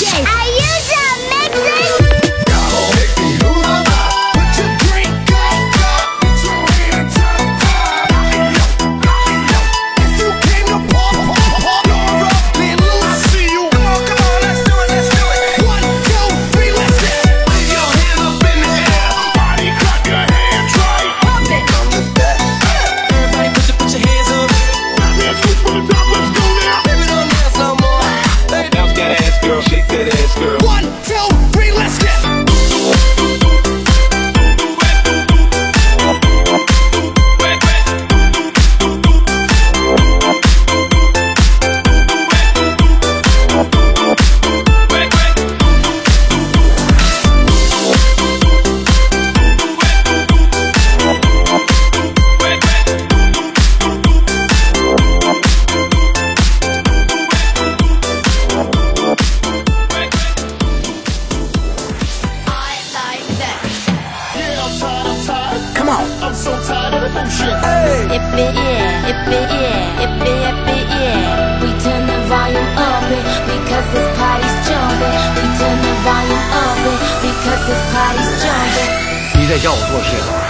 DJ. I 你在教我做事。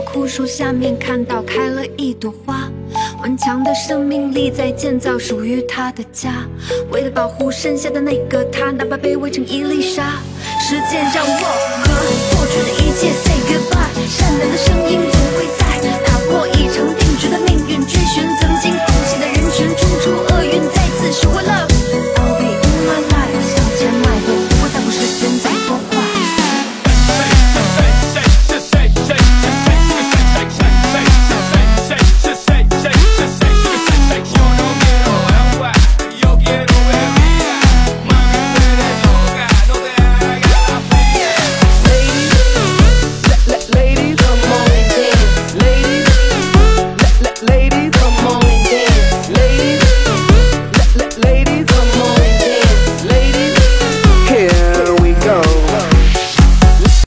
枯树下面看到开了一朵花，顽强的生命力在建造属于他的家，为了保护剩下的那个他，哪怕被围成一粒沙。时间让我和过去的一切 say goodbye，善良的声音。